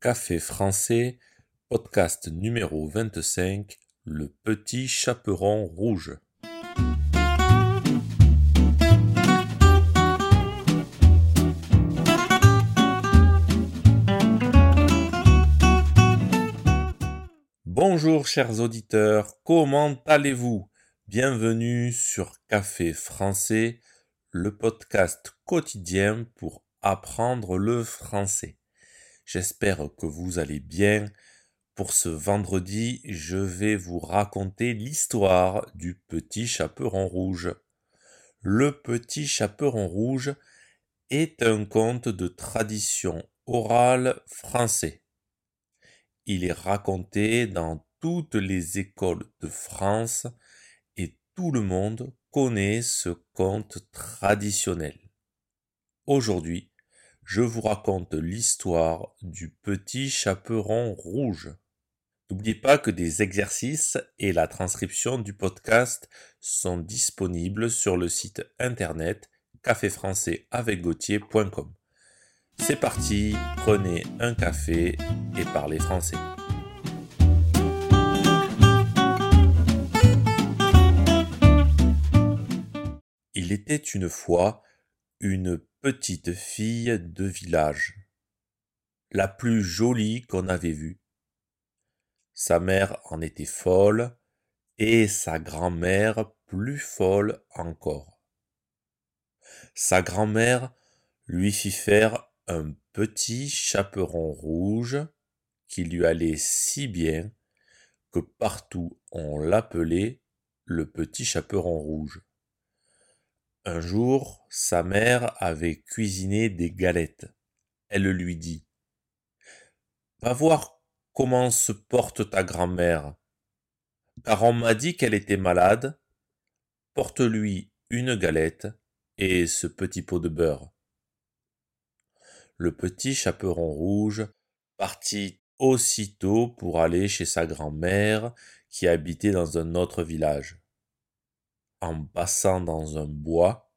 Café français, podcast numéro vingt-cinq, Le petit chaperon rouge. Bonjour chers auditeurs, comment allez-vous? Bienvenue sur Café français, le podcast quotidien pour apprendre le français. J'espère que vous allez bien. Pour ce vendredi, je vais vous raconter l'histoire du petit chaperon rouge. Le petit chaperon rouge est un conte de tradition orale français. Il est raconté dans toutes les écoles de France et tout le monde connaît ce conte traditionnel. Aujourd'hui, je vous raconte l'histoire du petit chaperon rouge. N'oubliez pas que des exercices et la transcription du podcast sont disponibles sur le site internet caféfrançaisavecgautier.com. C'est parti, prenez un café et parlez français. Il était une fois une petite fille de village, la plus jolie qu'on avait vue. Sa mère en était folle, et sa grand-mère plus folle encore. Sa grand-mère lui fit faire un petit chaperon rouge qui lui allait si bien que partout on l'appelait le petit chaperon rouge. Un jour, sa mère avait cuisiné des galettes. Elle lui dit Va voir comment se porte ta grand-mère, car on m'a dit qu'elle était malade. Porte-lui une galette et ce petit pot de beurre. Le petit chaperon rouge partit aussitôt pour aller chez sa grand-mère qui habitait dans un autre village. En passant dans un bois,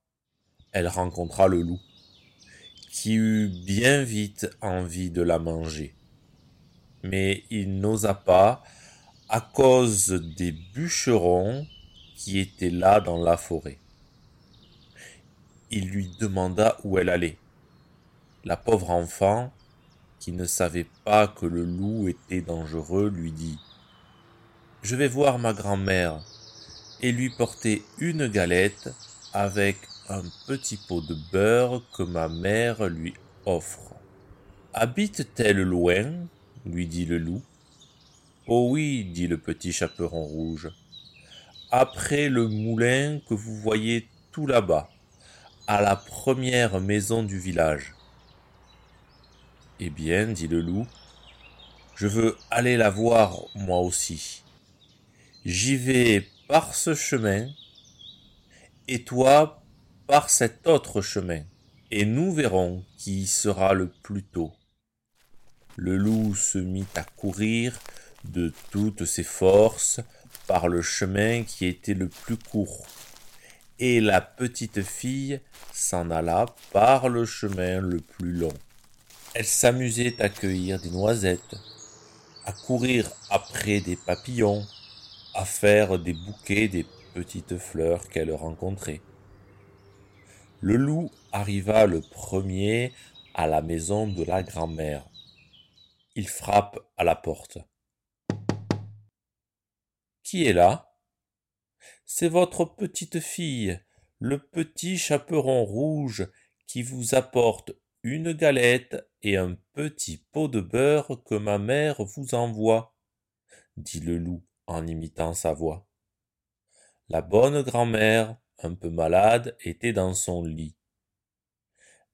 elle rencontra le loup, qui eut bien vite envie de la manger. Mais il n'osa pas à cause des bûcherons qui étaient là dans la forêt. Il lui demanda où elle allait. La pauvre enfant, qui ne savait pas que le loup était dangereux, lui dit Je vais voir ma grand-mère et lui porter une galette avec un petit pot de beurre que ma mère lui offre. Habite-t-elle loin? lui dit le loup. Oh oui, dit le petit chaperon rouge. Après le moulin que vous voyez tout là-bas, à la première maison du village. Eh bien, dit le loup, je veux aller la voir moi aussi. J'y vais par ce chemin, et toi par cet autre chemin, et nous verrons qui sera le plus tôt. Le loup se mit à courir de toutes ses forces par le chemin qui était le plus court, et la petite fille s'en alla par le chemin le plus long. Elle s'amusait à cueillir des noisettes, à courir après des papillons, à faire des bouquets des petites fleurs qu'elle rencontrait. Le loup arriva le premier à la maison de la grand-mère. Il frappe à la porte. Qui est là? C'est votre petite fille, le petit chaperon rouge, qui vous apporte une galette et un petit pot de beurre que ma mère vous envoie, dit le loup en imitant sa voix. La bonne grand-mère, un peu malade, était dans son lit.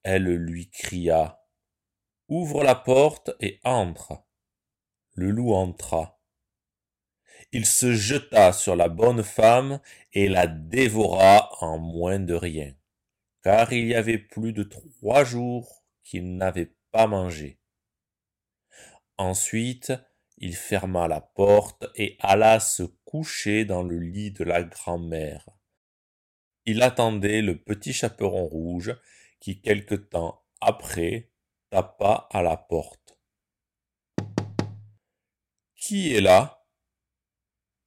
Elle lui cria. Ouvre la porte et entre. Le loup entra. Il se jeta sur la bonne femme et la dévora en moins de rien, car il y avait plus de trois jours qu'il n'avait pas mangé. Ensuite, il ferma la porte et alla se coucher dans le lit de la grand-mère. Il attendait le petit chaperon rouge qui quelque temps après tapa à la porte. Qui est là?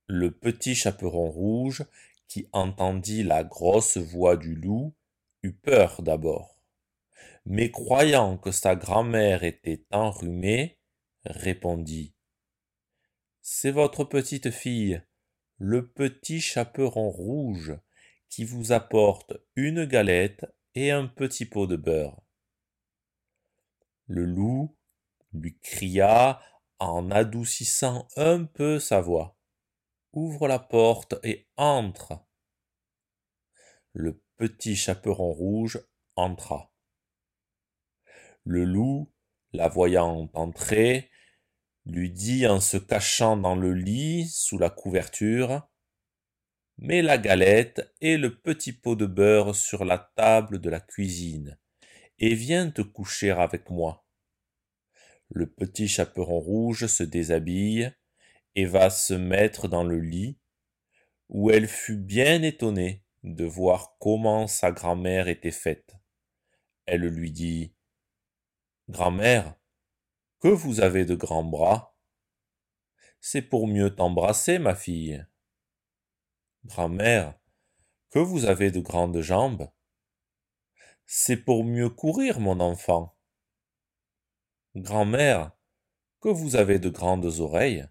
Le petit chaperon rouge, qui entendit la grosse voix du loup, eut peur d'abord. Mais croyant que sa grand-mère était enrhumée, répondit. C'est votre petite fille, le petit chaperon rouge, qui vous apporte une galette et un petit pot de beurre. Le loup lui cria en adoucissant un peu sa voix. Ouvre la porte et entre. Le petit chaperon rouge entra. Le loup, la voyant entrer, lui dit en se cachant dans le lit sous la couverture Mets la galette et le petit pot de beurre sur la table de la cuisine, et viens te coucher avec moi. Le petit chaperon rouge se déshabille et va se mettre dans le lit, où elle fut bien étonnée de voir comment sa grand-mère était faite. Elle lui dit Grand-mère, que vous avez de grands bras. C'est pour mieux t'embrasser, ma fille. Grand-mère, que vous avez de grandes jambes. C'est pour mieux courir, mon enfant. Grand-mère, que vous avez de grandes oreilles.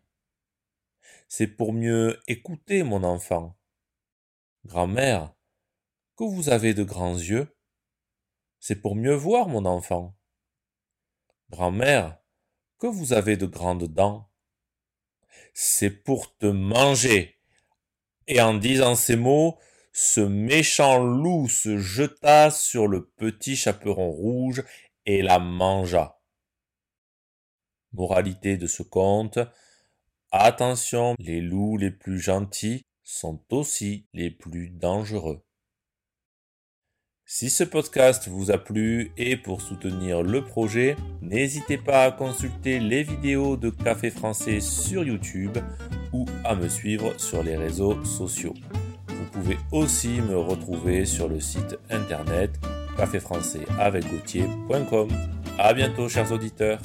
C'est pour mieux écouter, mon enfant. Grand-mère, que vous avez de grands yeux. C'est pour mieux voir, mon enfant. Grand-mère, que vous avez de grandes dents. C'est pour te manger. Et en disant ces mots, ce méchant loup se jeta sur le petit chaperon rouge et la mangea. Moralité de ce conte. Attention, les loups les plus gentils sont aussi les plus dangereux. Si ce podcast vous a plu et pour soutenir le projet, n'hésitez pas à consulter les vidéos de Café Français sur YouTube ou à me suivre sur les réseaux sociaux. Vous pouvez aussi me retrouver sur le site internet caféfrançais avec A bientôt chers auditeurs.